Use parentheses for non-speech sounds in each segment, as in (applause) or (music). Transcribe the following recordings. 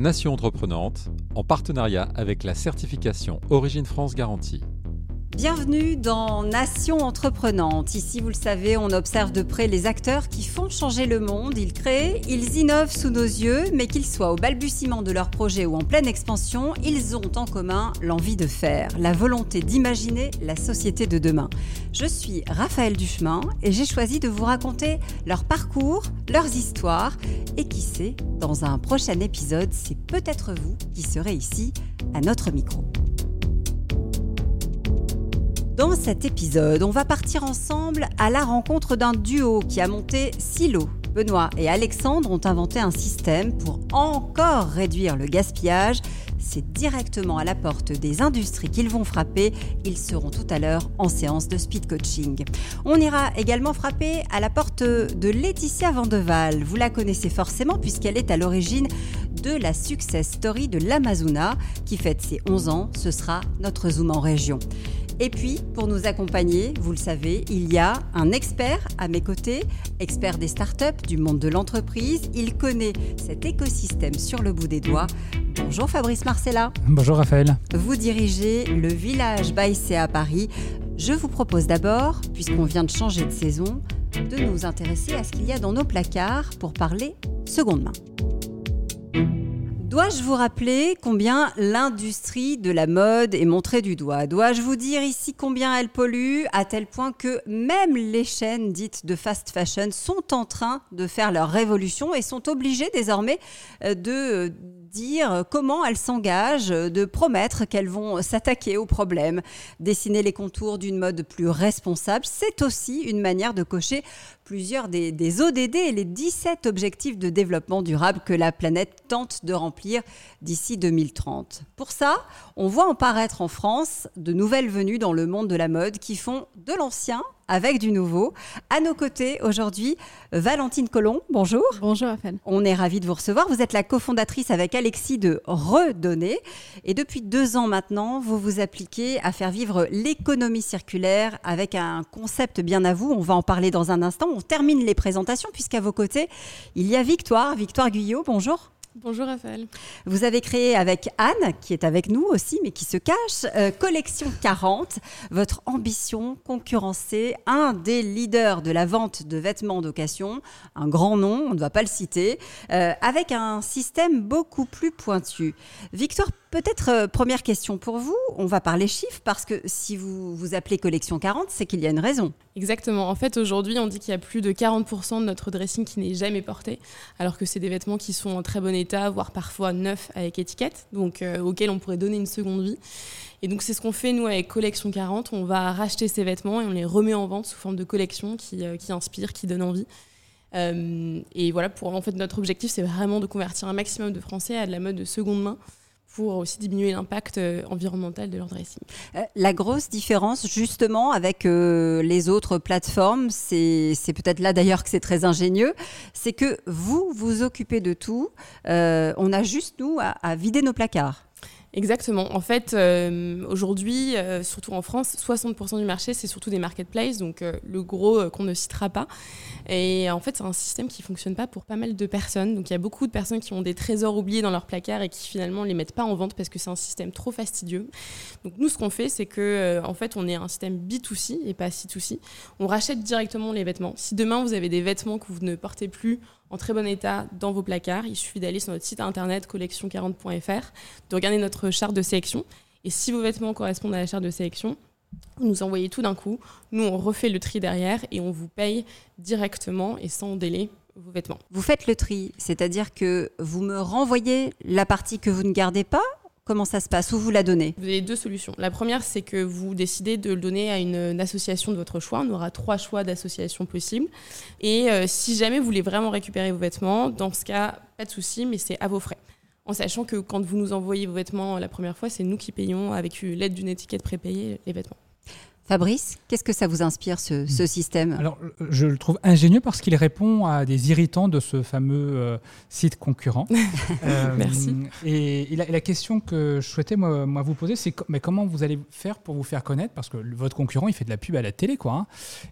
Nation Entreprenante, en partenariat avec la certification Origine France Garantie. Bienvenue dans Nation Entreprenante. Ici, vous le savez, on observe de près les acteurs qui font changer le monde. Ils créent, ils innovent sous nos yeux, mais qu'ils soient au balbutiement de leur projet ou en pleine expansion, ils ont en commun l'envie de faire, la volonté d'imaginer la société de demain. Je suis Raphaël Duchemin et j'ai choisi de vous raconter leur parcours, leurs histoires et qui sait, dans un prochain épisode, c'est peut-être vous qui serez ici à notre micro. Dans cet épisode, on va partir ensemble à la rencontre d'un duo qui a monté Silo. Benoît et Alexandre ont inventé un système pour encore réduire le gaspillage. C'est directement à la porte des industries qu'ils vont frapper. Ils seront tout à l'heure en séance de speed coaching. On ira également frapper à la porte de Laetitia Vandeval. Vous la connaissez forcément puisqu'elle est à l'origine de la success story de l'Amazona qui fête ses 11 ans. Ce sera notre Zoom en région. Et puis, pour nous accompagner, vous le savez, il y a un expert à mes côtés, expert des startups, du monde de l'entreprise. Il connaît cet écosystème sur le bout des doigts. Bonjour Fabrice Marcella. Bonjour Raphaël. Vous dirigez le village Baïsé à Paris. Je vous propose d'abord, puisqu'on vient de changer de saison, de nous intéresser à ce qu'il y a dans nos placards pour parler seconde main. Dois-je vous rappeler combien l'industrie de la mode est montrée du doigt? Dois-je vous dire ici combien elle pollue à tel point que même les chaînes dites de fast fashion sont en train de faire leur révolution et sont obligées désormais euh, de dire comment elles s'engagent, de promettre qu'elles vont s'attaquer aux problèmes, dessiner les contours d'une mode plus responsable. C'est aussi une manière de cocher plusieurs des, des, ODD et les 17 objectifs de développement durable que la planète tente de remplir d'ici 2030. Pour ça, on voit en paraître en France de nouvelles venues dans le monde de la mode qui font de l'ancien avec du nouveau. À nos côtés aujourd'hui, Valentine Colomb, bonjour. Bonjour Raphaël. On est ravis de vous recevoir. Vous êtes la cofondatrice avec Alexis de Redonner. Et depuis deux ans maintenant, vous vous appliquez à faire vivre l'économie circulaire avec un concept bien à vous. On va en parler dans un instant. On termine les présentations puisqu'à vos côtés, il y a Victoire. Victoire Guyot, bonjour. Bonjour Raphaël. Vous avez créé avec Anne, qui est avec nous aussi, mais qui se cache, euh, Collection 40. Votre ambition, concurrencer un des leaders de la vente de vêtements d'occasion, un grand nom, on ne va pas le citer, euh, avec un système beaucoup plus pointu. Victoire, peut-être euh, première question pour vous. On va parler chiffres parce que si vous vous appelez Collection 40, c'est qu'il y a une raison. Exactement. En fait, aujourd'hui, on dit qu'il y a plus de 40% de notre dressing qui n'est jamais porté, alors que c'est des vêtements qui sont en très bon état, voire parfois neufs avec étiquette, donc euh, auxquels on pourrait donner une seconde vie. Et donc c'est ce qu'on fait nous avec Collection 40. On va racheter ces vêtements et on les remet en vente sous forme de collection qui, euh, inspire, qui donne envie. Et voilà, pour en fait notre objectif, c'est vraiment de convertir un maximum de Français à de la mode de seconde main pour aussi diminuer l'impact euh, environnemental de leur dressing. Euh, la grosse différence justement avec euh, les autres plateformes, c'est peut-être là d'ailleurs que c'est très ingénieux, c'est que vous vous occupez de tout, on a juste nous à vider nos placards. Exactement. En fait, euh, aujourd'hui, euh, surtout en France, 60% du marché, c'est surtout des marketplaces, donc euh, le gros qu'on ne citera pas. Et en fait, c'est un système qui fonctionne pas pour pas mal de personnes. Donc il y a beaucoup de personnes qui ont des trésors oubliés dans leur placard et qui finalement les mettent pas en vente parce que c'est un système trop fastidieux. Donc nous, ce qu'on fait, c'est que en fait, on est un système B2C et pas C2C. On rachète directement les vêtements. Si demain vous avez des vêtements que vous ne portez plus en très bon état dans vos placards. Il suffit d'aller sur notre site internet collection40.fr, de regarder notre charte de sélection. Et si vos vêtements correspondent à la charte de sélection, vous nous envoyez tout d'un coup. Nous, on refait le tri derrière et on vous paye directement et sans délai vos vêtements. Vous faites le tri, c'est-à-dire que vous me renvoyez la partie que vous ne gardez pas Comment ça se passe? Où vous la donnez? Vous avez deux solutions. La première, c'est que vous décidez de le donner à une, association de votre choix. On aura trois choix d'associations possibles. Et euh, si jamais vous voulez vraiment récupérer vos vêtements, dans ce cas, pas de souci, mais c'est à vos frais. En sachant que quand vous nous envoyez vos vêtements la première fois, c'est nous qui payons avec l'aide d'une étiquette prépayée les vêtements. Fabrice, qu'est-ce que ça vous inspire ce, système? Alors, je le trouve ingénieux parce qu'il répond à des irritants de ce fameux euh, site concurrent. (laughs) Euh, Merci. Et, la, question que je souhaitais moi, vous poser, c'est mais comment vous allez faire pour vous faire connaître? Parce que votre concurrent, il fait de la pub à la télé, quoi. Hein.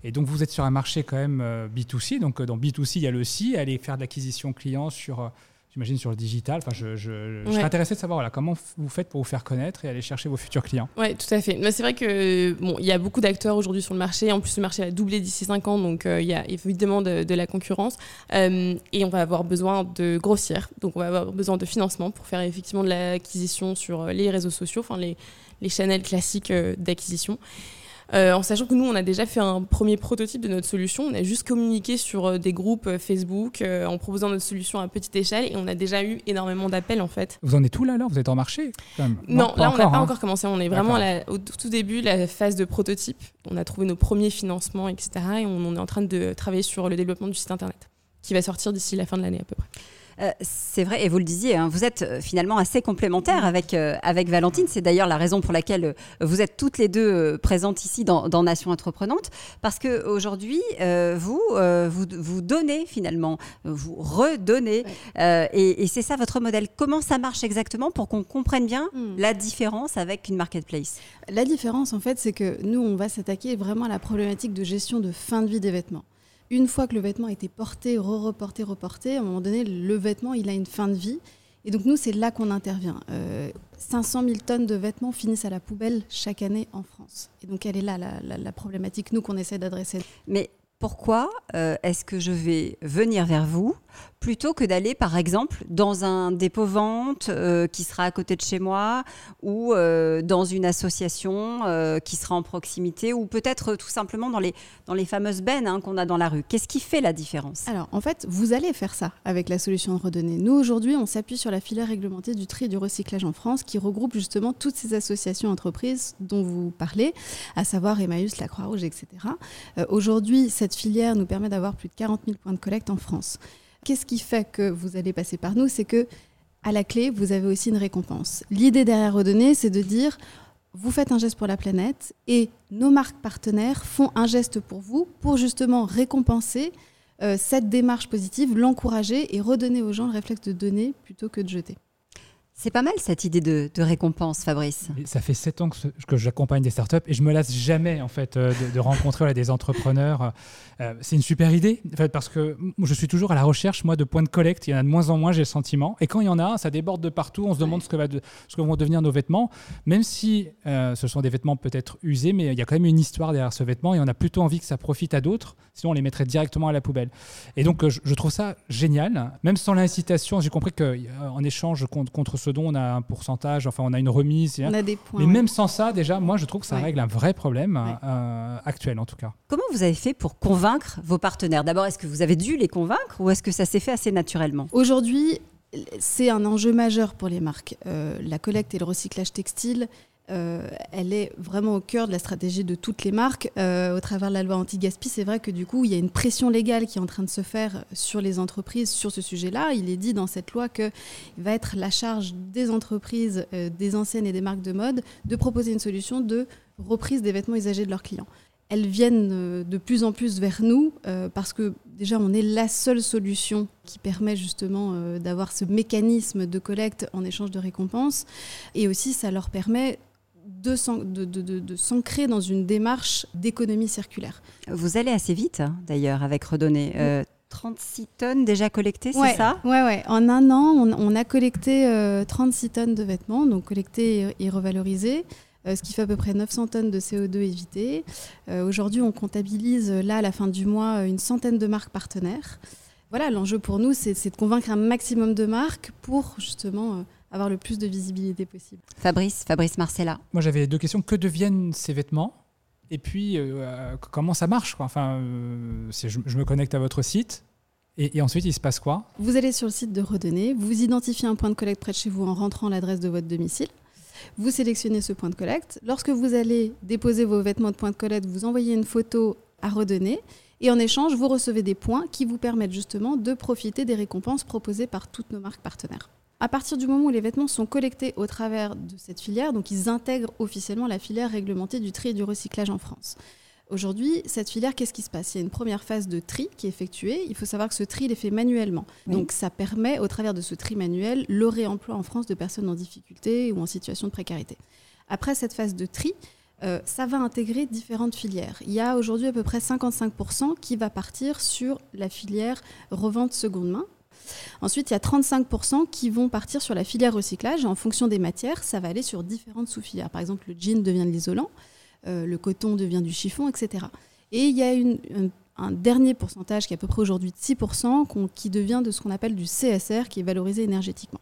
Et donc, vous êtes sur un marché quand même euh, B2C. Donc, dans B2C, il y a le C, aller faire de l'acquisition client sur j'imagine sur le digital. Enfin, je, je, je Ouais. serais intéressé de savoir voilà, comment vous faites pour vous faire connaître et aller chercher vos futurs clients. Oui, tout à fait. Mais c'est vrai que bon, y a beaucoup d'acteurs aujourd'hui sur le marché. En plus, le marché a doublé d'ici 5 ans, donc euh, il y a évidemment de, de la concurrence. Euh, et on va avoir besoin de grossir. Donc, on va avoir besoin de financement pour faire effectivement de l'acquisition sur euh, les réseaux sociaux, enfin les, les channels classiques d'acquisition. Euh, en sachant que nous, on a déjà fait un premier prototype de notre solution. On a juste communiqué sur euh, des groupes euh, Facebook euh, en proposant notre solution à petite échelle et on a déjà eu énormément d'appels en fait. Vous en êtes où là alors? Vous êtes en marché quand même? Non, là, on n'a pas hein. encore commencé. On est vraiment à D'accord. la- au tout début, la phase de prototype. On a trouvé nos premiers financements, etc. Et on, on est en train de travailler sur le développement du site internet, qui va sortir d'ici la fin de l'année à peu près. Euh, c'est vrai, et vous le disiez, hein, vous êtes euh, finalement assez complémentaires avec, euh, avec Valentine. C'est d'ailleurs la raison pour laquelle vous êtes toutes les deux présentes ici dans, dans Nation Entreprenante. Parce qu'aujourd'hui, vous, euh, vous, vous donnez finalement, vous redonnez. Et et c'est ça votre modèle. Comment ça marche exactement pour qu'on comprenne bien Hmm. la différence avec une marketplace? La différence, en fait, c'est que nous, on va s'attaquer vraiment à la problématique de gestion de fin de vie des vêtements. Une fois que le vêtement a été porté, re-reporté, reporté, à un moment donné, le vêtement, il a une fin de vie. Et donc, nous, c'est là qu'on intervient. Euh, 500 000 tonnes de vêtements finissent à la poubelle chaque année en France. Et donc, elle est là, la, problématique, nous, qu'on essaie d'adresser. Mais pourquoi euh, est-ce que je vais venir vers vous plutôt que d'aller, par exemple, dans un dépôt-vente euh, qui sera à côté de chez moi ou euh, dans une association euh, qui sera en proximité ou peut-être tout simplement dans les, fameuses bennes hein, qu'on a dans la rue Qu'est-ce qui fait la différence? Alors, en fait, vous allez faire ça avec la solution de redonner. Nous, aujourd'hui, on s'appuie sur la filière réglementée du tri et du recyclage en France, qui regroupe justement toutes ces associations entreprises dont vous parlez, à savoir Emmaüs, la Croix-Rouge, etc. Aujourd'hui, cette filière nous permet d'avoir plus de 40 000 points de collecte en France. Qu'est-ce qui fait que vous allez passer par nous? C'est que, à la clé, vous avez aussi une récompense. L'idée derrière redonner, c'est de dire vous faites un geste pour la planète et nos marques partenaires font un geste pour vous pour justement récompenser euh, cette démarche positive, l'encourager et redonner aux gens le réflexe de donner plutôt que de jeter. C'est pas mal cette idée de, de récompense, Fabrice. Et ça fait sept ans que, que j'accompagne des startups et je me lasse jamais en fait euh, de, de rencontrer voilà, des entrepreneurs. Euh, c'est une super idée en fait, parce que je suis toujours à la recherche moi de points de collecte. Il y en a de moins en moins, j'ai le sentiment. Et quand il y en a, ça déborde de partout. On se demande ce que, va de- ce que vont devenir nos vêtements, même si euh, ce sont des vêtements peut-être usés, mais il y a quand même une histoire derrière ce vêtement et on a plutôt envie que ça profite à d'autres. Sinon, on les mettrait directement à la poubelle. Et donc, je, je trouve ça génial, même sans l'incitation. J'ai compris qu'en échange contre, contre ce don, on a un pourcentage, enfin, on a une remise. On a des points. Mais ouais. même sans ça, déjà, moi, je trouve que ça Ouais. règle un vrai problème Ouais. euh, actuel, en tout cas. Comment vous avez fait pour convaincre vos partenaires? D'abord, est-ce que vous avez dû les convaincre ou est-ce que ça s'est fait assez naturellement? Aujourd'hui, c'est un enjeu majeur pour les marques. Euh, la collecte et le recyclage textile, euh, elle est vraiment au cœur de la stratégie de toutes les marques. Euh, au travers de la loi anti-gaspi, c'est vrai que du coup, il y a une pression légale qui est en train de se faire sur les entreprises sur ce sujet-là. Il est dit dans cette loi que il va être la charge des entreprises, euh, des enseignes et des marques de mode de proposer une solution de reprise des vêtements usagés de leurs clients. Elles viennent de plus en plus vers nous parce que déjà on est la seule solution qui permet justement d'avoir ce mécanisme de collecte en échange de récompenses et aussi ça leur permet de s'an- de- de- de- de s'ancrer dans une démarche d'économie circulaire. Vous allez assez vite, hein, d'ailleurs, avec Redonner. Euh, 36 tonnes déjà collectées, c'est ça? Ouais, ouais. En un an, on, on a collecté euh, 36 tonnes de vêtements, donc collectés et, et revalorisés, euh, ce qui fait à peu près 900 tonnes de CO2 évitées. Euh, Aujourd'hui, on comptabilise, là, à la fin du mois, euh, une centaine de marques partenaires. Voilà, l'enjeu pour nous, c'est de convaincre un maximum de marques pour justement avoir le plus de visibilité possible. Fabrice, Fabrice Marcella. Moi, j'avais deux questions. Que deviennent ces vêtements? Et puis, euh, euh, comment ça marche quoi? Enfin, euh, je me connecte à votre site. Et, et ensuite, il se passe quoi? Vous allez sur le site de Redonner, vous identifiez un point de collecte près de chez vous en rentrant l'adresse de votre domicile. Vous sélectionnez ce point de collecte. Lorsque vous allez déposer vos vêtements de point de collecte, vous envoyez une photo à Redonner. Et en échange, vous recevez des points qui vous permettent justement de profiter des récompenses proposées par toutes nos marques partenaires. À partir du moment où les vêtements sont collectés au travers de cette filière, donc ils intègrent officiellement la filière réglementée du tri et du recyclage en France. Aujourd'hui, cette filière, qu'est-ce qui se passe? Il y a une première phase de tri qui est effectuée. Il faut savoir que ce tri, il est fait manuellement. Oui. Donc ça permet, au travers de ce tri manuel, le réemploi en France de personnes en difficulté ou en situation de précarité. Après cette phase de tri, euh, ça va intégrer différentes filières. Il y a aujourd'hui à peu près 55% qui va partir sur la filière revente seconde main. Ensuite, il y a 35% qui vont partir sur la filière recyclage. En fonction des matières, ça va aller sur différentes sous-filières. Par exemple, le jean devient de l'isolant, euh, le coton devient du chiffon, etc. Et il y a un dernier pourcentage qui est à peu près aujourd'hui de 6%, qui devient de ce qu'on appelle du CSR, qui est valorisé énergétiquement.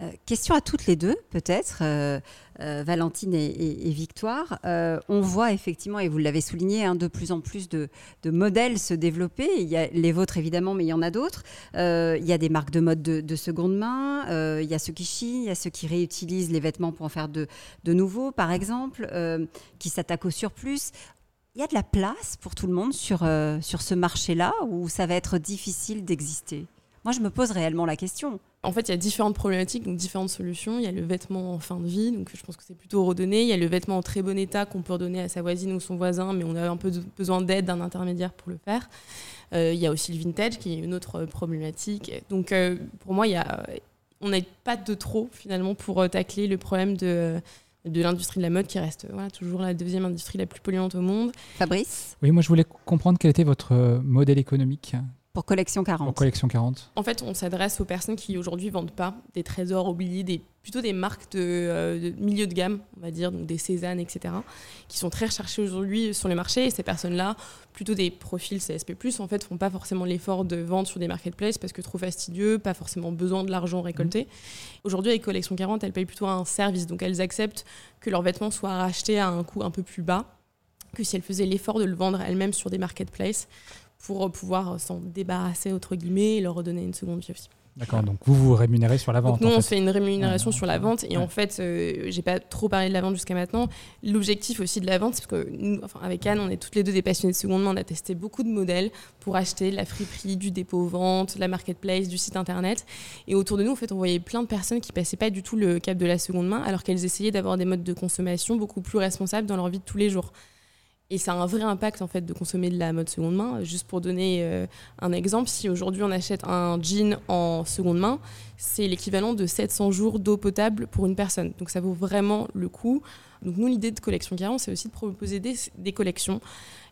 Euh, question à toutes les deux, peut-être, euh, euh, Valentine et, Victoire. on voit effectivement, et vous l'avez souligné, hein, de plus en plus de, modèles se développer. Il y a les vôtres évidemment, mais il y en a d'autres. il y a des marques de mode de, seconde main. il y a ceux qui chient, il y a ceux qui réutilisent les vêtements pour en faire de, de nouveaux, par exemple, qui s'attaquent au surplus. Il y a de la place pour tout le monde sur, sur ce marché-là où ça va être difficile d'exister? Moi, je me pose réellement la question. En fait, il y a différentes problématiques, donc différentes solutions. Il y a le vêtement en fin de vie, donc je pense que c'est plutôt redonné. Il y a le vêtement en très bon état qu'on peut redonner à sa voisine ou son voisin, mais on a un peu besoin d'aide d'un intermédiaire pour le faire. Euh, il y a aussi le vintage qui est une autre problématique. Donc euh, pour moi, il y a, on n'a pas de trop finalement pour euh, tacler le problème de de l'industrie de la mode qui reste voilà, toujours la deuxième industrie la plus polluante au monde. Fabrice? Oui, moi je voulais comprendre quel était votre modèle économique pour Collection 40. Pour Collection 40. En fait, on s'adresse aux personnes qui aujourd'hui vendent pas des trésors oubliés, des, plutôt des marques de, euh, milieu de gamme, on va dire, donc des Cézanne, etc., qui sont très recherchées aujourd'hui sur le marché. Et ces personnes-là, plutôt des profils CSP+, en fait, font pas forcément l'effort de vendre sur des marketplaces parce que trop fastidieux, pas forcément besoin de l'argent récolté. Mmh. Aujourd'hui, avec Collection 40, elles payent plutôt un service. Donc, elles acceptent que leurs vêtements soient rachetés à un coût un peu plus bas que si elles faisaient l'effort de le vendre elles-mêmes sur des marketplaces pour pouvoir s'en débarrasser, entre guillemets, et leur redonner une seconde vie aussi. D'accord, donc vous vous rémunérez sur la vente. nous, on fait une rémunération sur la vente. Et en fait, euh, j'ai pas trop parlé de la vente jusqu'à maintenant. L'objectif aussi de la vente, c'est que nous, enfin, avec Anne, on est toutes les deux des passionnés de seconde main. On a testé beaucoup de modèles pour acheter la friperie, du dépôt-vente, la marketplace, du site internet. Et autour de nous, en fait, on voyait plein de personnes qui passaient pas du tout le cap de la seconde main, alors qu'elles essayaient d'avoir des modes de consommation beaucoup plus responsables dans leur vie de tous les jours. Et ça a un vrai impact en fait de consommer de la mode seconde main. Juste pour donner euh, un exemple, si aujourd'hui on achète un jean en seconde main, c'est l'équivalent de 700 jours d'eau potable pour une personne. Donc ça vaut vraiment le coup. Donc nous, l'idée de Collection 40, c'est aussi de proposer des, collections,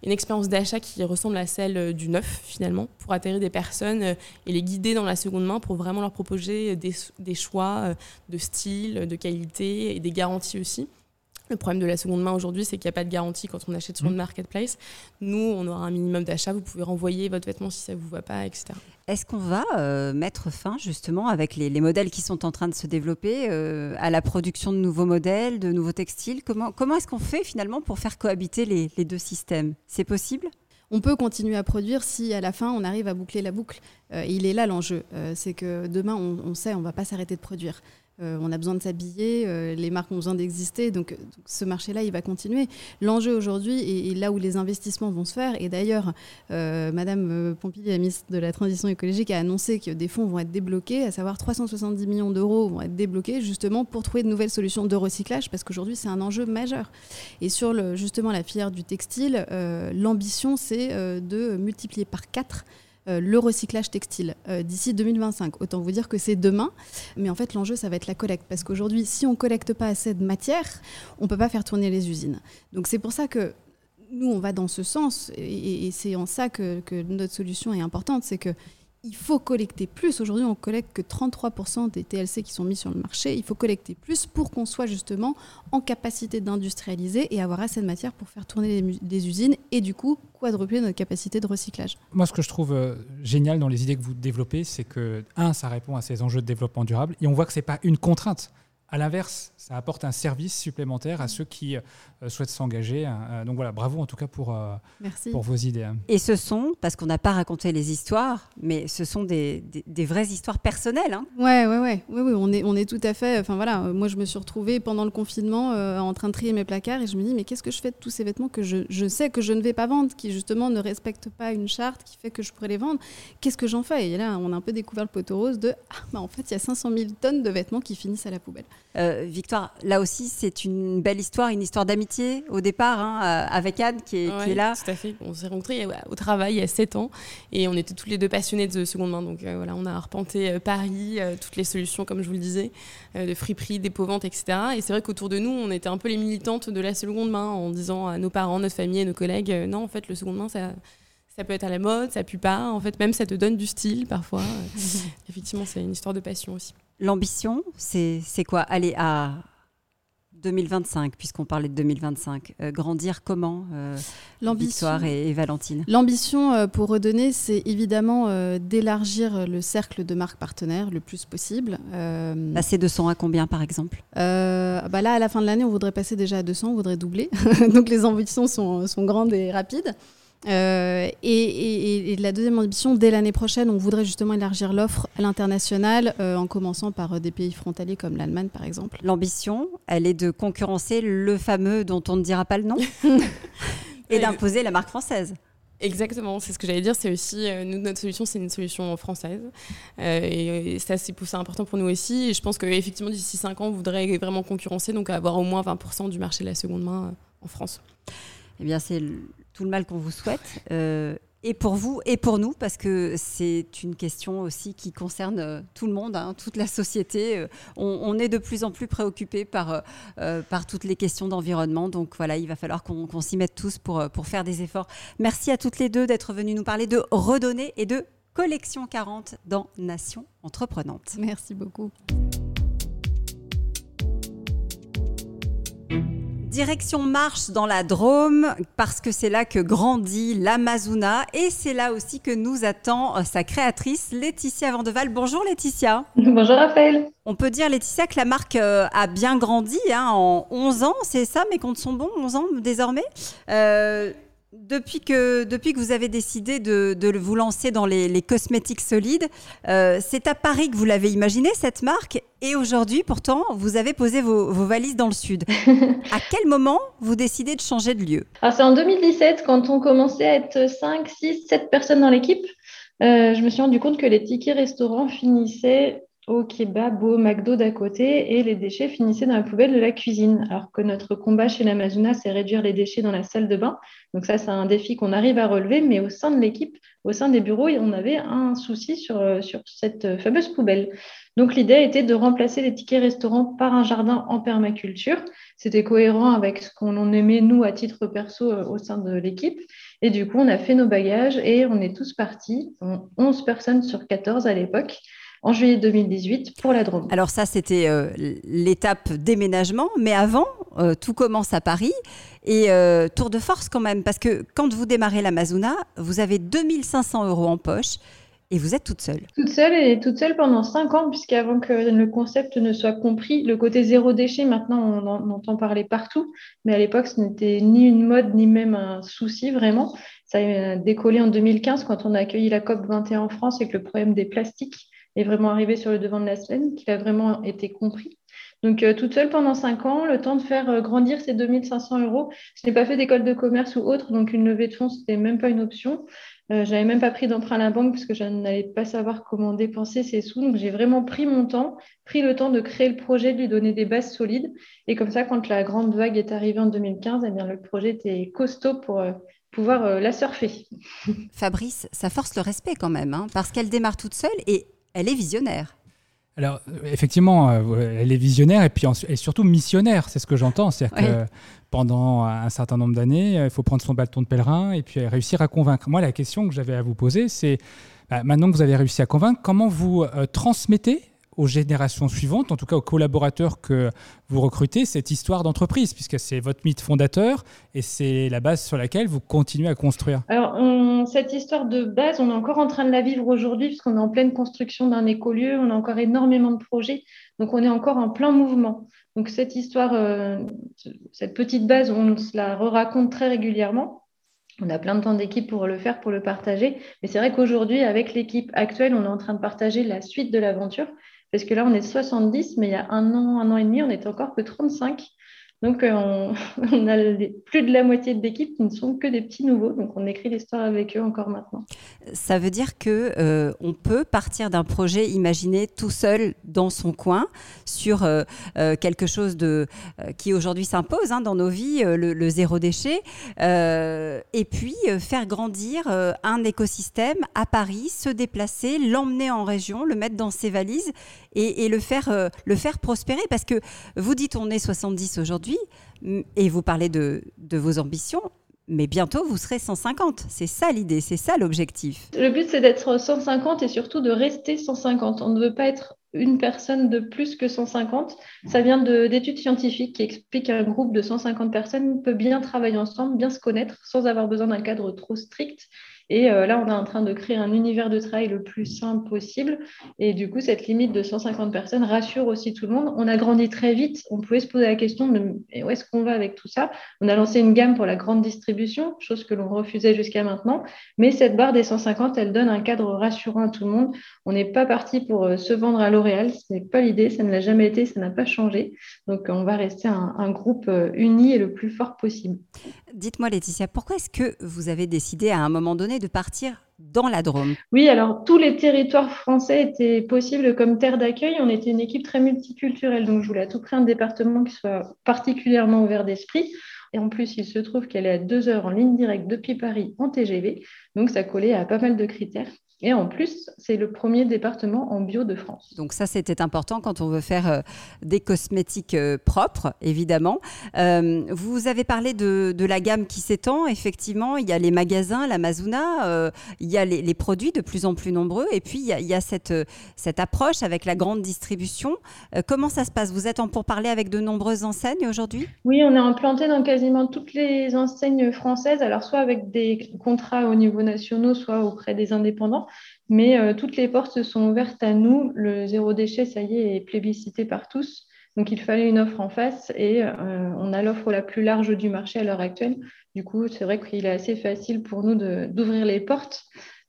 une expérience d'achat qui ressemble à celle euh, du neuf finalement, pour atterrir des personnes euh, et les guider dans la seconde main pour vraiment leur proposer des choix de style, de qualité et des garanties aussi. Le problème de la seconde main aujourd'hui, c'est qu'il n'y a pas de garantie quand on achète sur une mmh. marketplace. Nous, on aura un minimum d'achat. Vous pouvez renvoyer votre vêtement si ça ne vous va pas, etc. Est-ce qu'on va euh, mettre fin justement avec les, modèles qui sont en train de se développer euh, à la production de nouveaux modèles, de nouveaux textiles? Comment, comment est-ce qu'on fait finalement pour faire cohabiter les, deux systèmes? C'est possible? On peut continuer à produire si à la fin on arrive à boucler la boucle. Euh, il est là l'enjeu, c'est que demain on, on sait on va pas s'arrêter de produire. Euh, on a besoin de s'habiller, euh, les marques ont besoin d'exister, donc, ce marché-là, il va continuer. L'enjeu aujourd'hui, et, là où les investissements vont se faire, et d'ailleurs, euh, Madame Pompili, la ministre de la Transition écologique, a annoncé que des fonds vont être débloqués, à savoir 370 millions d'euros vont être débloqués justement pour trouver de nouvelles solutions de recyclage, parce qu'aujourd'hui, c'est un enjeu majeur. Et sur le, justement la filière du textile, l'ambition, c'est de multiplier par 4 euh, le recyclage textile euh, d'ici 2025. Autant vous dire que c'est demain, mais en fait l'enjeu ça va être la collecte parce qu'aujourd'hui si on collecte pas assez de matière, on peut pas faire tourner les usines. Donc c'est pour ça que nous on va dans ce sens et, c'est en ça que, que, notre solution est importante, c'est que il faut collecter plus. Aujourd'hui, on collecte que 33% des TLC qui sont mis sur le marché. Il faut collecter plus pour qu'on soit justement en capacité d'industrialiser et avoir assez de matière pour faire tourner des usines et du coup quadrupler notre capacité de recyclage. Moi, ce que je trouve euh, génial dans les idées que vous développez, c'est que, un, ça répond à ces enjeux de développement durable et on voit que ce n'est pas une contrainte. À l'inverse, ça apporte un service supplémentaire à ceux qui euh, souhaitent s'engager. Hein. Euh, donc voilà, bravo en tout cas pour, euh, pour vos idées. Hein. Et ce sont, parce qu'on n'a pas raconté les histoires, mais ce sont des, des, vraies histoires personnelles. Hein. Ouais, ouais, ouais, ouais, ouais, on est, on est tout à fait. Enfin voilà, moi je me suis retrouvée pendant le confinement en train de trier mes placards et je me dis mais qu'est-ce que je fais de tous ces vêtements que je, je, sais que je ne vais pas vendre, qui justement ne respectent pas une charte qui fait que je pourrais les vendre? Qu'est-ce que j'en fais? Et là, on a un peu découvert le poteau rose de ah, bah, en fait il y a 500 000 tonnes de vêtements qui finissent à la poubelle. Victoire, là aussi c'est une belle histoire, une histoire d'amitié au départ hein, euh, avec Anne qui est, là. Tout à fait. On s'est rencontrés au travail il y a 7 ans et on était tous les deux passionnés de seconde main. Donc euh, voilà, on a arpenté euh, Paris, toutes les solutions comme je vous le disais, de friperie, dépôt vente, etc. Et c'est vrai qu'autour de nous, on était un peu les militantes de la seconde main en disant à nos parents, notre famille et nos collègues, non en fait le seconde main ça ça peut être à la mode, ça pue pas. En fait, même ça te donne du style parfois. (laughs) Effectivement, c'est une histoire de passion aussi. L'ambition, c'est quoi? Aller à 2025, puisqu'on parlait de 2025. Euh, grandir comment, euh, Victoire et, Valentine? L'ambition euh, pour redonner, c'est évidemment d'élargir le cercle de marques partenaires le plus possible. Passer de 100 à combien, par exemple? Bah Là, à la fin de l'année, on voudrait passer déjà à 200, on voudrait doubler. (laughs) Donc les ambitions sont, sont grandes et rapides. Euh, et, la deuxième ambition, dès l'année prochaine, on voudrait justement élargir l'offre à l'international, euh, en commençant par euh, des pays frontaliers comme l'Allemagne, par exemple. L'ambition, elle est de concurrencer le fameux dont on ne dira pas le nom (laughs) et d'imposer la marque française. Exactement, c'est ce que j'allais dire. C'est aussi, nous, notre solution, c'est une solution française. et, ça, c'est important pour nous aussi. Et je pense qu'effectivement, d'ici 5 ans, on voudrait vraiment concurrencer, donc avoir au moins 20% du marché de la seconde main en France. Eh bien, c'est tout le mal qu'on vous souhaite. Euh, et pour vous et pour nous, parce que c'est une question aussi qui concerne euh, tout le monde, hein, toute la société. Euh, on, est de plus en plus préoccupé par, par toutes les questions d'environnement. Donc voilà, il va falloir qu'on s'y mette tous pour, pour faire des efforts. Merci à toutes les deux d'être venues nous parler de redonner et de collection 40 dans Nation Entreprenante. Merci beaucoup. Direction marche dans la Drôme, parce que c'est là que grandit l'Amazona et c'est là aussi que nous attend euh, sa créatrice Laetitia Vandeval. Bonjour Laetitia. Bonjour Raphaël. On peut dire Laetitia que la marque euh, a bien grandi hein, en 11 ans, c'est ça Mes comptes sont bons, 11 ans désormais? Euh, depuis que, depuis que vous avez décidé de, de vous lancer dans les, les cosmétiques solides, euh, c'est à Paris que vous l'avez imaginé, cette marque? Et aujourd'hui, pourtant, vous avez posé vos, vos valises dans le sud. (laughs) à quel moment vous décidez de changer de lieu? Alors, c'est en 2017, quand on commençait à être 5, 6, 7 personnes dans l'équipe. Euh, je me suis rendu compte que les tickets restaurants finissaient au kebab au McDo d'à côté et les déchets finissaient dans la poubelle de la cuisine. Alors que notre combat chez l'Amazona, c'est réduire les déchets dans la salle de bain. Donc ça, c'est un défi qu'on arrive à relever, mais au sein de l'équipe, au sein des bureaux, on avait un souci sur, euh, cette fameuse poubelle. Donc l'idée était de remplacer les tickets restaurants par un jardin en permaculture. C'était cohérent avec ce qu'on aimait, nous, à titre perso, euh, au sein de l'équipe. Et du coup, on a fait nos bagages et on est tous partis, 11 personnes sur 14 à l'époque en juillet 2018 pour la Drôme. Alors ça, c'était euh, l'étape déménagement, mais avant, euh, tout commence à Paris et euh, tour de force quand même, parce que quand vous démarrez l'Amazona, vous avez 2500 euros en poche. Et vous êtes toute seule Toute seule et toute seule pendant cinq ans, puisqu'avant que le concept ne soit compris, le côté zéro déchet, maintenant on, on entend parler partout, mais à l'époque ce n'était ni une mode ni même un souci vraiment. Ça a décollé en 2015 quand on a accueilli la COP 21 en France avec le problème des plastiques est vraiment arrivé sur le devant de la scène, qu'il a vraiment été compris. Donc, euh, toute seule pendant cinq ans, le temps de faire euh, grandir ces 2500 euros. Je n'ai pas fait d'école de commerce ou autre, donc une levée de fonds, ce n'était même pas une option. Euh, je n'avais même pas pris d'emprunt à la banque parce que je n'allais pas savoir comment dépenser ces sous. Donc, j'ai vraiment pris mon temps, pris le temps de créer le projet, de lui donner des bases solides. Et comme ça, quand la grande vague est arrivée en 2015, eh bien, le projet était costaud pour pouvoir la surfer. Fabrice, ça force le respect quand même, hein, parce qu'elle démarre toute seule et elle est visionnaire. Alors, effectivement, euh, elle est visionnaire et puis et surtout missionnaire, c'est ce que j'entends. C'est-à-dire que pendant un certain nombre d'années, euh, il faut prendre son bâton de pèlerin et puis réussir à convaincre. Moi, la question que j'avais à vous poser, c'est bah, maintenant que vous avez réussi à convaincre, comment vous euh, transmettez aux générations suivantes, en tout cas aux collaborateurs que vous recrutez, cette histoire d'entreprise, puisque c'est votre mythe fondateur et c'est la base sur laquelle vous continuez à construire Alors, cette histoire de base, on est encore en train de la vivre aujourd'hui, puisqu'on est en pleine construction d'un écolieu, on a encore énormément de projets, donc on est encore en plein mouvement. Donc, cette histoire, euh, cette petite base, on se la raconte très régulièrement. On a plein de temps d'équipe pour le faire, pour le partager. Mais c'est vrai qu'aujourd'hui, avec l'équipe actuelle, on est en train de partager la suite de l'aventure. Parce que là, on est 70, mais il y a un an, un an et demi, on n'était encore que 35. Donc, euh, on, (laughs) a plus de la moitié de l'équipe qui ne sont que des petits nouveaux. Donc, on écrit l'histoire avec eux encore maintenant. Ça veut dire que euh, on peut partir d'un projet imaginé tout seul dans son coin sur euh, quelque chose de qui aujourd'hui s'impose hein, dans nos vies, le, zéro déchet, et puis faire grandir un écosystème à Paris, se déplacer, l'emmener en région, le mettre dans ses valises et, le faire le faire prospérer. Parce que vous dites on est 70 aujourd'hui et vous parlez de, vos ambitions, mais bientôt vous serez 150. C'est ça l'idée, c'est ça l'objectif. Le but, c'est d'être 150 et surtout de rester 150. On ne veut pas être une personne de plus que 150. Ça vient d'études scientifiques qui expliquent qu'un groupe de 150 personnes peut bien travailler ensemble, bien se connaître, sans avoir besoin d'un cadre trop strict et euh, là, on est en train de créer un univers de travail le plus simple possible. Et du coup, cette limite de 150 personnes rassure aussi tout le monde. On a grandi très vite. On pouvait se poser la question de où est-ce qu'on va avec tout ça? On a lancé une gamme pour la grande distribution, chose que l'on refusait jusqu'à maintenant. Mais cette barre des 150, elle donne un cadre rassurant à tout le monde. On n'est pas parti pour euh, se vendre à L'Oréal. Ce n'est pas l'idée. Ça ne l'a jamais été. Ça n'a pas changé. Donc, on va rester un, groupe euh, uni et le plus fort possible. Dites-moi, Laetitia, pourquoi est-ce que vous avez décidé à un moment donné de partir dans la Drôme? Oui, alors tous les territoires français étaient possibles comme terre d'accueil. On était une équipe très multiculturelle, donc je voulais à tout prix un département qui soit particulièrement ouvert d'esprit. Et en plus, il se trouve qu'elle est à deux heures en ligne directe depuis Paris en TGV, donc ça collait à pas mal de critères. Et en plus, c'est le premier département en bio de France. Donc ça, c'était important quand on veut faire euh, des cosmétiques euh, propres, évidemment. Euh, vous avez parlé de, la gamme qui s'étend. Effectivement, il y a les magasins, l'Amazona, il y a les, produits de plus en plus nombreux. Et puis, il y a, cette, cette approche avec la grande distribution. comment ça se passe? Vous êtes en pourparlers avec de nombreuses enseignes aujourd'hui? Oui, on est implanté dans quasiment toutes les enseignes françaises. Alors, soit avec des contrats au niveau national, soit auprès des indépendants. Mais euh, toutes les portes se sont ouvertes à nous. Le zéro déchet, ça y est, est plébiscité par tous. Donc il fallait une offre en face et euh, on a l'offre la plus large du marché à l'heure actuelle. Du coup, c'est vrai qu'il est assez facile pour nous d'ouvrir les portes.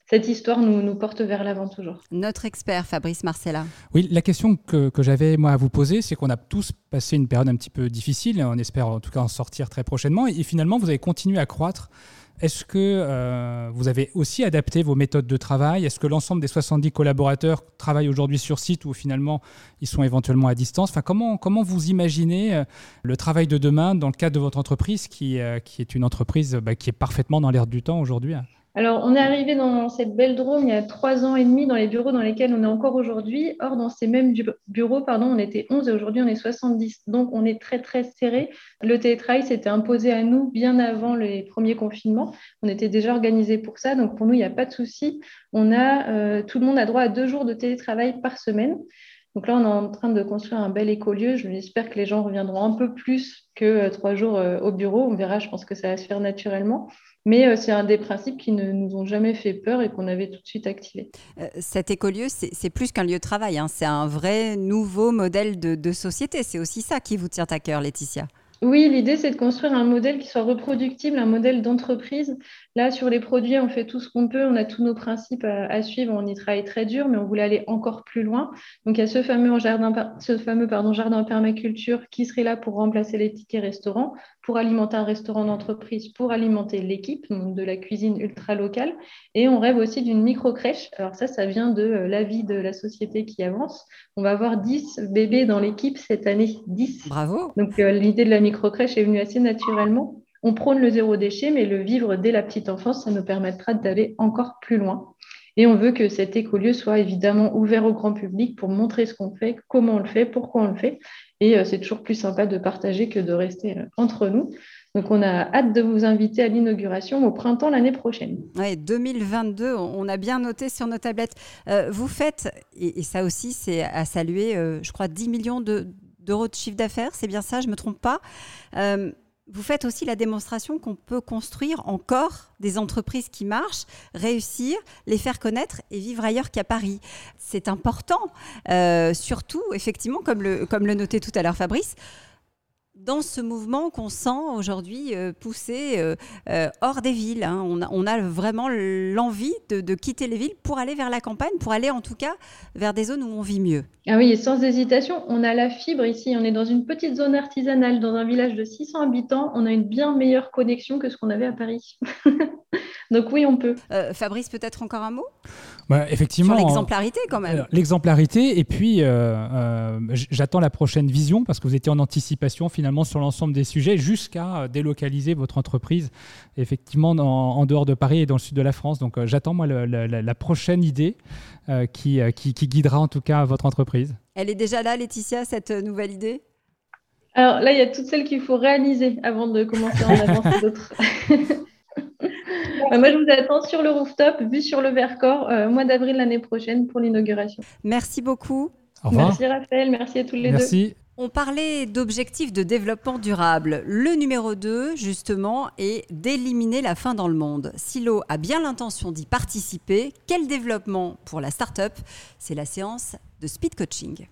Cette histoire nous, nous porte vers l'avant toujours. Notre expert, Fabrice Marcella. Oui, la question que, que j'avais moi à vous poser, c'est qu'on a tous passé une période un petit peu difficile. On espère en tout cas en sortir très prochainement. Et finalement, vous avez continué à croître est-ce que euh, vous avez aussi adapté vos méthodes de travail? Est-ce que l'ensemble des 70 collaborateurs travaillent aujourd'hui sur site ou finalement ils sont éventuellement à distance? Comment, vous imaginez euh, le travail de demain dans le cadre de votre entreprise qui, euh, est une entreprise bah, qui est parfaitement dans l'air du temps aujourd'hui hein? Alors, on est arrivé dans cette belle drôme il y a trois ans et demi dans les bureaux dans lesquels on est encore aujourd'hui. Or, dans ces mêmes bureaux, pardon, on était 11 et aujourd'hui on est 70. Donc, on est très, très serré. Le télétravail s'était imposé à nous bien avant les premiers confinements. On était déjà organisé pour ça. Donc, pour nous, il n'y a pas de souci. On a, euh, tout le monde a droit à deux jours de télétravail par semaine. Donc là, on est en train de construire un bel écolieu. J'espère que les gens reviendront un peu plus que euh, trois jours euh, au bureau. On verra, je pense que ça va se faire naturellement. Mais euh, c'est un des principes qui ne nous ont jamais fait peur et qu'on avait tout de suite activé. Cet écolieu, c'est plus qu'un lieu de travail, hein. c'est un vrai nouveau modèle de société. C'est aussi ça qui vous tient à cœur, Laetitia. Oui, l'idée, c'est de construire un modèle qui soit reproductible, un modèle d'entreprise. Là, sur les produits, on fait tout ce qu'on peut, on a tous nos principes à, suivre, on y travaille très dur, mais on voulait aller encore plus loin. Donc, il y a ce fameux jardin, ce fameux, pardon, jardin permaculture qui serait là pour remplacer les tickets restaurants, pour alimenter un restaurant d'entreprise, pour alimenter l'équipe de la cuisine ultra locale. Et on rêve aussi d'une micro-crèche. Alors ça, ça vient de euh, l'avis de la société qui avance. On va avoir 10 bébés dans l'équipe cette année. 10. Bravo. Donc, euh, l'idée de la microcrèche est venue assez naturellement. On prône le zéro déchet, mais le vivre dès la petite enfance, ça nous permettra d'aller encore plus loin. Et on veut que cet écolieu soit évidemment ouvert au grand public pour montrer ce qu'on fait, comment on le fait, pourquoi on le fait. Et euh, c'est toujours plus sympa de partager que de rester euh, entre nous. Donc on a hâte de vous inviter à l'inauguration au printemps l'année prochaine. Oui, 2022, on a bien noté sur nos tablettes. Euh, vous faites, et, ça aussi c'est à saluer, je crois 10 millions d'euros de, chiffre d'affaires, c'est bien ça, je ne me trompe pas? Vous faites aussi la démonstration qu'on peut construire encore des entreprises qui marchent, réussir, les faire connaître et vivre ailleurs qu'à Paris. C'est important, euh, surtout, effectivement, comme le, comme le notait tout à l'heure Fabrice, dans ce mouvement qu'on sent aujourd'hui euh, pousser euh, euh, hors des villes. Hein. On, a, vraiment l'envie de, quitter les villes pour aller vers la campagne, pour aller en tout cas vers des zones où on vit mieux. Ah oui, sans hésitation, on a la fibre ici. On est dans une petite zone artisanale, dans un village de 600 habitants. On a une bien meilleure connexion que ce qu'on avait à Paris. (laughs) Donc oui, on peut. Fabrice, peut-être encore un mot? Bah, effectivement. Sur l'exemplarité quand même. L'exemplarité, et puis j'attends la prochaine vision parce que vous étiez en anticipation finalement sur l'ensemble des sujets jusqu'à euh, délocaliser votre entreprise effectivement en, dehors de Paris et dans le sud de la France. Donc euh, j'attends moi la prochaine idée euh, qui, qui, qui, guidera en tout cas votre entreprise. Elle est déjà là, Laetitia, cette nouvelle idée? Alors là, il y a toutes celles qu'il faut réaliser avant de commencer à en avancer d'autres. (laughs) Bah, moi, je vous attends sur le rooftop, vu sur le Vercors, euh, mois d'avril l'année prochaine pour l'inauguration. Merci beaucoup. Au revoir. Merci Raphaël, merci à tous les deux. Merci. On parlait d'objectifs de développement durable. Le numéro 2, justement, est d'éliminer la faim dans le monde. Silo a bien l'intention d'y participer. Quel développement pour la start-up? C'est la séance de speed coaching.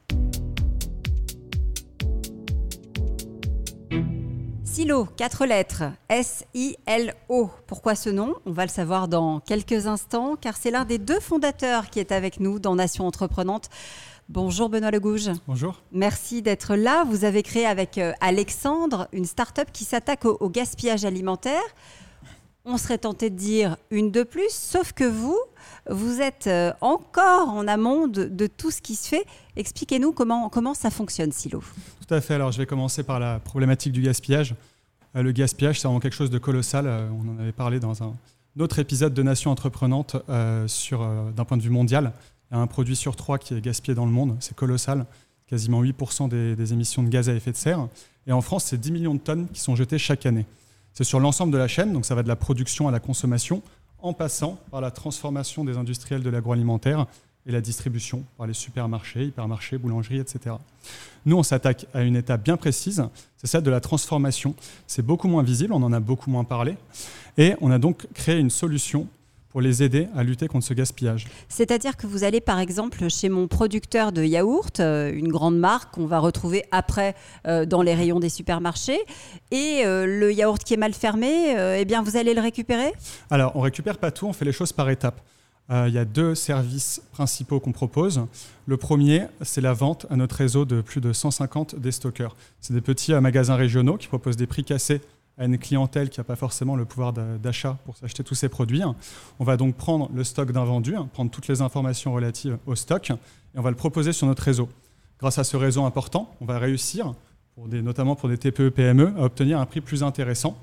Silo, quatre lettres, S-I-L-O. Pourquoi ce nom? On va le savoir dans quelques instants, car c'est l'un des deux fondateurs qui est avec nous dans Nation Entreprenante. Bonjour Benoît Legouge. Bonjour. Merci d'être là. Vous avez créé avec euh, Alexandre une start-up qui s'attaque au, au gaspillage alimentaire. On serait tenté de dire une de plus, sauf que vous, vous êtes euh, encore en amont de, tout ce qui se fait. Expliquez-nous comment, ça fonctionne, Silo. Tout à fait. Alors, je vais commencer par la problématique du gaspillage. Euh, le gaspillage, c'est vraiment quelque chose de colossal. Euh, on en avait parlé dans un autre épisode de Nation Entreprenante d'un point de vue mondial. Il y a un produit sur trois qui est gaspillé dans le monde. C'est colossal. Quasiment 8% des, des émissions de gaz à effet de serre. Et en France, c'est 10 millions de tonnes qui sont jetées chaque année. C'est sur l'ensemble de la chaîne, donc ça va de la production à la consommation, en passant par la transformation des industriels de l'agroalimentaire et la distribution par les supermarchés, hypermarchés, boulangeries, etc. Nous, on s'attaque à une étape bien précise, c'est celle de la transformation. C'est beaucoup moins visible, on en a beaucoup moins parlé, et on a donc créé une solution pour les aider à lutter contre ce gaspillage. C'est-à-dire que vous allez par exemple chez mon producteur de yaourt, euh, une grande marque qu'on va retrouver après euh, dans les rayons des supermarchés, et euh, le yaourt qui est mal fermé, eh bien vous allez le récupérer? Alors, on récupère pas tout, on fait les choses par étapes. Il y a deux services principaux qu'on propose. Le premier, c'est la vente à notre réseau de plus de 150 déstockeurs. C'est des petits magasins régionaux qui proposent des prix cassés à une clientèle qui n'a pas forcément le pouvoir d'a- d'achat pour s'acheter tous ces produits. On va donc prendre le stock d'invendus, hein, prendre toutes les informations relatives au stock, et on va le proposer sur notre réseau. Grâce à ce réseau important, on va réussir, notamment pour des TPE, PME, à obtenir un prix plus intéressant.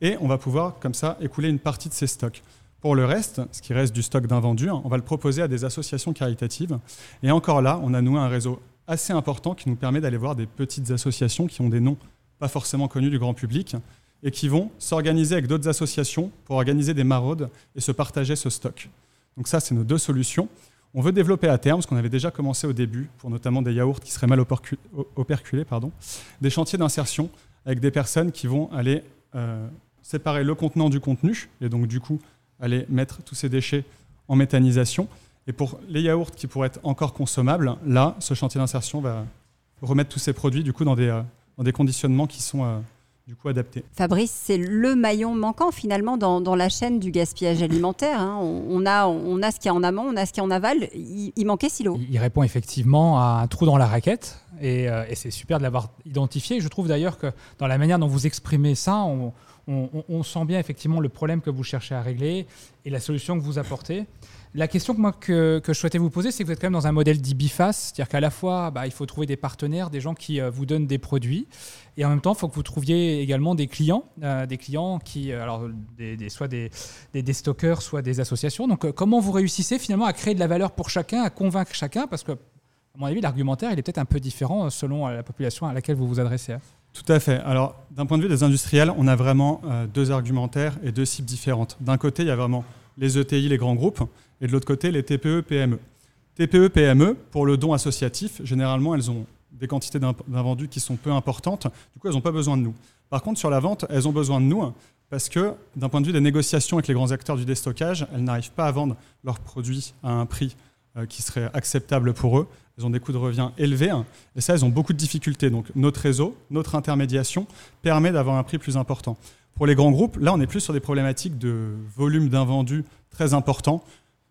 Et on va pouvoir, comme ça, écouler une partie de ces stocks. Pour le reste, ce qui reste du stock d'invendus, on va le proposer à des associations caritatives. Et encore là, on a noué un réseau assez important qui nous permet d'aller voir des petites associations qui ont des noms pas forcément connus du grand public et qui vont s'organiser avec d'autres associations pour organiser des maraudes et se partager ce stock. Donc ça, c'est nos deux solutions. On veut développer à terme, ce qu'on avait déjà commencé au début, pour notamment des yaourts qui seraient mal operculés, pardon, des chantiers d'insertion avec des personnes qui vont aller euh, séparer le contenant du contenu et donc du coup aller mettre tous ces déchets en méthanisation. Et pour les yaourts qui pourraient être encore consommables, là, ce chantier d'insertion va remettre tous ces produits du coup dans des, euh, conditionnements qui sont euh, du coup adaptés. Fabrice, c'est le maillon manquant finalement dans, dans la chaîne du gaspillage alimentaire. hein. On, on a, on a ce qu'il y a en amont, on a ce qu'il y a en aval. Il, il manquait Silo. Il il répond effectivement à un trou dans la raquette et, euh, et c'est super de l'avoir identifié. Je trouve d'ailleurs que dans la manière dont vous exprimez ça, on, on- on- on sent bien effectivement le problème que vous cherchez à régler et la solution que vous apportez. La question que moi que, je souhaitais vous poser, c'est que vous êtes quand même dans un modèle dit c'est-à-dire qu'à la fois bah, il faut trouver des partenaires, des gens qui euh, vous donnent des produits, et en même temps il faut que vous trouviez également des clients, euh, des clients qui, euh, alors soit des, des, stockeurs, soit des associations. Donc comment vous réussissez finalement à créer de la valeur pour chacun, à convaincre chacun, parce que à mon avis l'argumentaire il est peut-être un peu différent selon la population à laquelle vous vous adressez. hein. Tout à fait. Alors, d'un point de vue des industriels, on a vraiment deux argumentaires et deux cibles différentes. D'un côté, il y a vraiment les ETI, les grands groupes, et de l'autre côté, les TPE, PME. TPE, PME, pour le don associatif, généralement, elles ont des quantités d'in- d'invendus qui sont peu importantes. Du coup, elles n'ont pas besoin de nous. Par contre, sur la vente, elles ont besoin de nous parce que, d'un point de vue des négociations avec les grands acteurs du déstockage, elles n'arrivent pas à vendre leurs produits à un prix euh, qui serait acceptable pour eux. Elles ont des coûts de revient élevés. Et ça, elles ont beaucoup de difficultés. Donc notre réseau, notre intermédiation permet d'avoir un prix plus important. Pour les grands groupes, là, on est plus sur des problématiques de volume d'invendus très importants,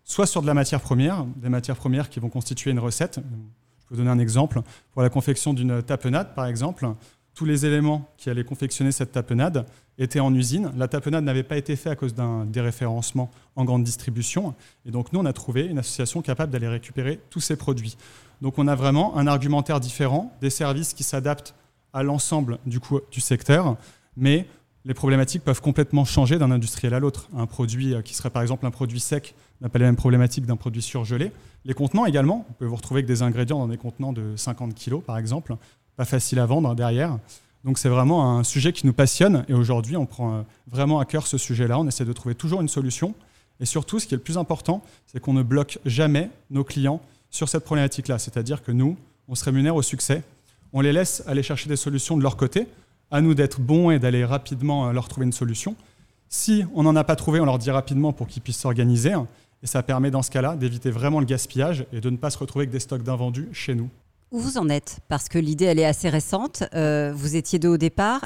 soit sur de la matière première, des matières premières qui vont constituer une recette. Je peux vous donner un exemple. Pour la confection d'une tapenade, par exemple, tous les éléments qui allaient confectionner cette tapenade étaient en usine. La tapenade n'avait pas été faite à cause d'un déréférencement en grande distribution. Et donc, nous, on a trouvé une association capable d'aller récupérer tous ces produits. Donc, on a vraiment un argumentaire différent, des services qui s'adaptent à l'ensemble du, du secteur, mais les problématiques peuvent complètement changer d'un industriel à l'autre. Un produit euh, qui serait par exemple un produit sec n'a pas les mêmes problématiques d'un produit surgelé. Les contenants également, vous pouvez vous retrouver avec des ingrédients dans des contenants de 50 kg par exemple, pas facile à vendre derrière. Donc c'est vraiment un sujet qui nous passionne et aujourd'hui on prend vraiment à cœur ce sujet-là. On essaie de trouver toujours une solution. Et surtout, ce qui est le plus important, c'est qu'on ne bloque jamais nos clients sur cette problématique-là. C'est-à-dire que nous, on se rémunère au succès. On les laisse aller chercher des solutions de leur côté. À nous d'être bons et d'aller rapidement leur trouver une solution. Si on n'en a pas trouvé, on leur dit rapidement pour qu'ils puissent s'organiser. Et ça permet dans ce cas-là d'éviter vraiment le gaspillage et de ne pas se retrouver avec des stocks d'invendus chez nous. Où vous en êtes? Parce que l'idée, elle est assez récente. Euh, vous étiez deux au départ.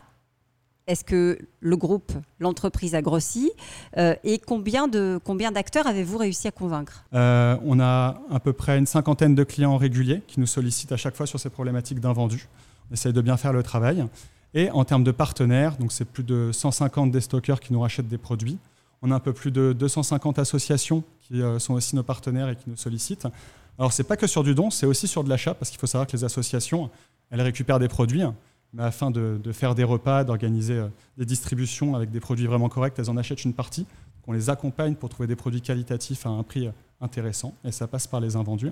Est-ce que le groupe, l'entreprise a grossi? Euh, Et combien, de, combien d'acteurs avez-vous réussi à convaincre? Euh, On a à peu près une cinquantaine de clients réguliers qui nous sollicitent à chaque fois sur ces problématiques d'invendus. On essaye de bien faire le travail. Et en termes de partenaires, donc c'est plus de 150 des stockers qui nous rachètent des produits. On a un peu plus de 250 associations qui sont aussi nos partenaires et qui nous sollicitent. Alors, ce n'est pas que sur du don, c'est aussi sur de l'achat, parce qu'il faut savoir que les associations, elles récupèrent des produits, mais afin de, faire des repas, d'organiser euh, des distributions avec des produits vraiment corrects, elles en achètent une partie. On les accompagne pour trouver des produits qualitatifs à un prix euh, intéressant, et ça passe par les invendus.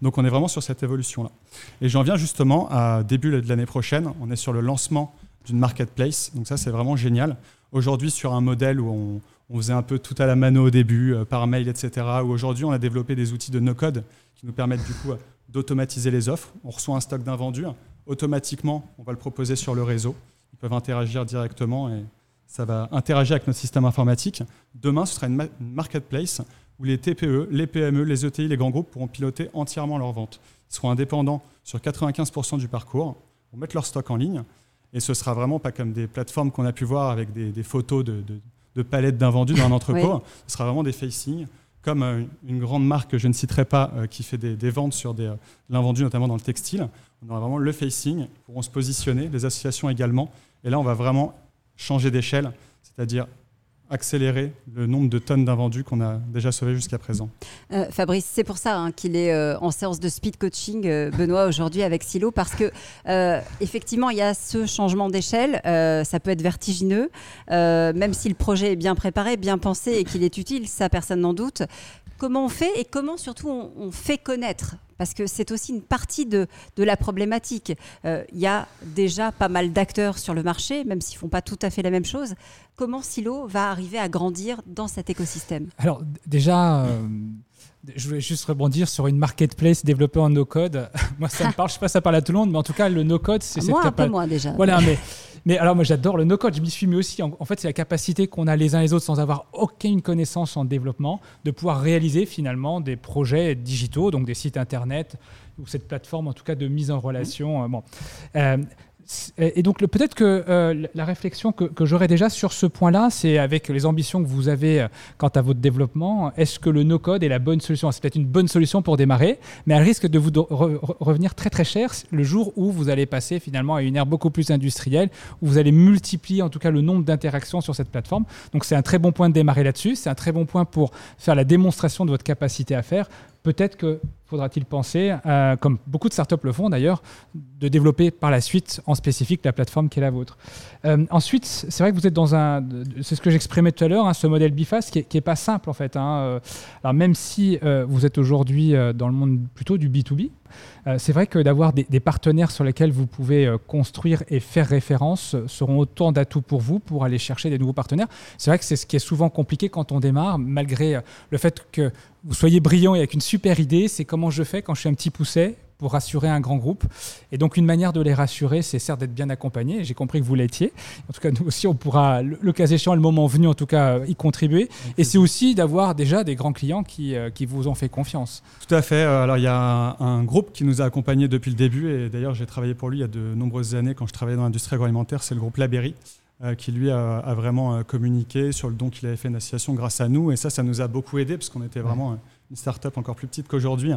Donc, on est vraiment sur cette évolution-là. Et j'en viens justement à début de l'année prochaine, on est sur le lancement d'une marketplace, donc ça, c'est vraiment génial. Aujourd'hui, sur un modèle où on, on faisait un peu tout à la mano au début, euh, par mail, etc. Où aujourd'hui, on a développé des outils de no-code qui nous permettent du coup d'automatiser les offres. On reçoit un stock d'invendus. Automatiquement, on va le proposer sur le réseau. Ils peuvent interagir directement et ça va interagir avec notre système informatique. Demain, ce sera une, marketplace où les TPE, les PME, les ETI, les grands groupes pourront piloter entièrement leurs ventes. Ils seront indépendants sur 95% du parcours, vont mettre leur stock en ligne et ce sera vraiment pas comme des plateformes qu'on a pu voir avec des, photos de palettes d'invendus dans un (laughs) entrepôt. Ce sera vraiment des facing, comme euh, une grande marque que je ne citerai pas euh, qui fait des, ventes sur des, euh, l'invendu, notamment dans le textile. On aura vraiment le facing, pourront se positionner, les associations également. Et là, on va vraiment changer d'échelle, c'est-à-dire accélérer le nombre de tonnes d'invendus qu'on a déjà sauvés jusqu'à présent. Euh, Fabrice, c'est pour ça hein, qu'il est euh, en séance de speed coaching, euh, Benoît, aujourd'hui avec Silo, parce que effectivement, il y a ce changement d'échelle. ça peut être vertigineux, même si le projet est bien préparé, bien pensé et qu'il est utile, ça personne n'en doute. Comment on fait et comment surtout on fait connaître parce que c'est aussi une partie de, de la problématique. Euh, il y a déjà pas mal d'acteurs sur le marché, même s'ils ne font pas tout à fait la même chose. Comment Silo va arriver à grandir dans cet écosystème? Alors déjà, euh, je voulais juste rebondir sur une marketplace développée en no-code. (laughs) moi, ça me (laughs) parle, je ne sais pas si ça parle à tout le monde, mais en tout cas, le no-code, c'est cette Moi, un peu moins déjà. Voilà, mais (laughs) mais alors moi j'adore le no-code, je m'y suis mis aussi. En, fait c'est la capacité qu'on a les uns les autres sans avoir aucune connaissance en développement de pouvoir réaliser finalement des projets digitaux, donc des sites internet ou cette plateforme en tout cas de mise en relation. Euh, bon. Euh, et donc peut-être que euh, la réflexion que, j'aurais déjà sur ce point-là, c'est avec les ambitions que vous avez euh, quant à votre développement, est-ce que le no-code est la bonne solution? C'est peut-être une bonne solution pour démarrer, mais elle risque de vous revenir très très cher le jour où vous allez passer finalement à une ère beaucoup plus industrielle, où vous allez multiplier en tout cas le nombre d'interactions sur cette plateforme. Donc c'est un très bon point de démarrer là-dessus, c'est un très bon point pour faire la démonstration de votre capacité à faire. Peut-être que faudra-t-il penser, euh, comme beaucoup de startups le font d'ailleurs, de développer par la suite en spécifique la plateforme qui est la vôtre. Euh, ensuite, c'est vrai que vous êtes dans un, c'est ce que j'exprimais tout à l'heure, hein, ce modèle BIFAS qui n'est pas simple en fait. Hein. Euh, alors même si vous êtes aujourd'hui dans le monde plutôt du B2B, c'est vrai que d'avoir des, partenaires sur lesquels vous pouvez construire et faire référence seront autant d'atouts pour vous pour aller chercher des nouveaux partenaires. C'est vrai que c'est ce qui est souvent compliqué quand on démarre, malgré le fait que vous soyez brillant et avec une super idée, c'est comment je fais quand je suis un petit pousset pour rassurer un grand groupe. Et donc, une manière de les rassurer, c'est certes d'être bien accompagné. J'ai compris que vous l'étiez. En tout cas, nous aussi, on pourra, le, cas échéant, le moment venu, en tout cas, y contribuer. Et c'est aussi d'avoir déjà des grands clients qui, euh, qui vous ont fait confiance. Tout à fait. Euh, alors, il y a un, groupe qui nous a accompagnés depuis le début. Et d'ailleurs, j'ai travaillé pour lui il y a de nombreuses années quand je travaillais dans l'industrie agroalimentaire. C'est le groupe Laberry. Euh, qui lui a, a, vraiment communiqué sur le don qu'il avait fait une association grâce à nous. Et ça, ça nous a beaucoup aidé parce qu'on était vraiment une start-up encore plus petite qu'aujourd'hui.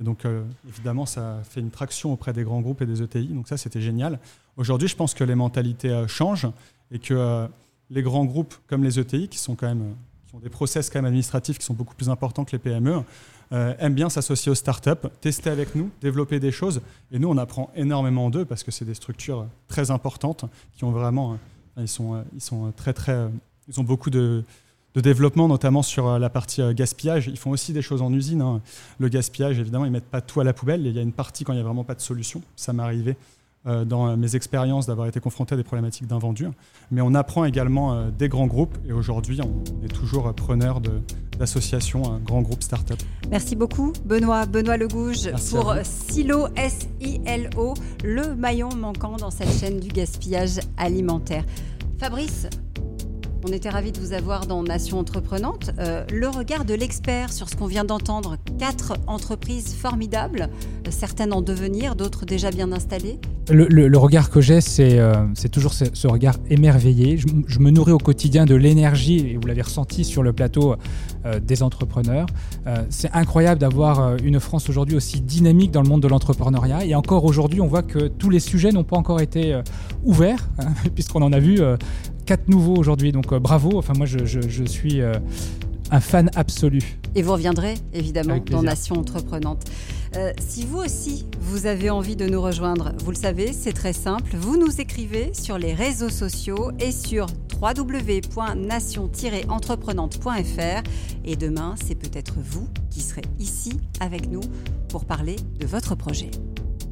Et donc, euh, évidemment, ça fait une traction auprès des grands groupes et des ETI. Donc, ça, c'était génial. Aujourd'hui, je pense que les mentalités euh, changent et que euh, les grands groupes comme les ETI, qui sont quand même qui ont des process quand même administratifs qui sont beaucoup plus importants que les PME, aiment bien s'associer aux startups, tester avec nous, développer des choses. Et nous, on apprend énormément d'eux parce que c'est des structures très importantes qui ont vraiment, ils sont, ils sont très très, ils ont beaucoup de de développement, notamment sur euh, la partie euh, gaspillage. Ils font aussi des choses en usine. Hein. Le gaspillage, évidemment, ils ne mettent pas tout à la poubelle. Il y a une partie quand il n'y a vraiment pas de solution. Ça m'est arrivé euh, dans mes expériences d'avoir été confronté à des problématiques d'invendus. Mais on apprend également des grands groupes et aujourd'hui, on est toujours preneur d'associations, un grand groupe start-up. Merci beaucoup, Benoît, Benoît Legouge, pour Silo, S-I-L-O, le maillon manquant dans cette chaîne du gaspillage alimentaire. Fabrice, on était ravis de vous avoir dans Nation Entreprenante. Euh, le regard de l'expert sur ce qu'on vient d'entendre, quatre entreprises formidables, certaines en devenir, d'autres déjà bien installées. Le, regard que j'ai, c'est euh, toujours ce, regard émerveillé. Je, me nourris au quotidien de l'énergie, et vous l'avez ressenti sur le plateau euh, des entrepreneurs. c'est incroyable d'avoir une France aujourd'hui aussi dynamique dans le monde de l'entrepreneuriat. Et encore aujourd'hui, on voit que tous les sujets n'ont pas encore été ouverts, hein, (laughs) puisqu'on en a vu quatre nouveaux aujourd'hui. Donc euh, bravo. Enfin, moi, je, suis euh, un fan absolu. Et vous reviendrez évidemment dans Nation Entreprenante. Euh, si vous aussi, vous avez envie de nous rejoindre, vous le savez, c'est très simple. Vous nous écrivez sur les réseaux sociaux et sur www.nation-entreprenante.fr. Et demain, c'est peut-être vous qui serez ici avec nous pour parler de votre projet.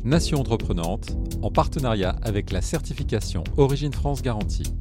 Nation Entreprenante, en partenariat avec la certification Origine France Garantie.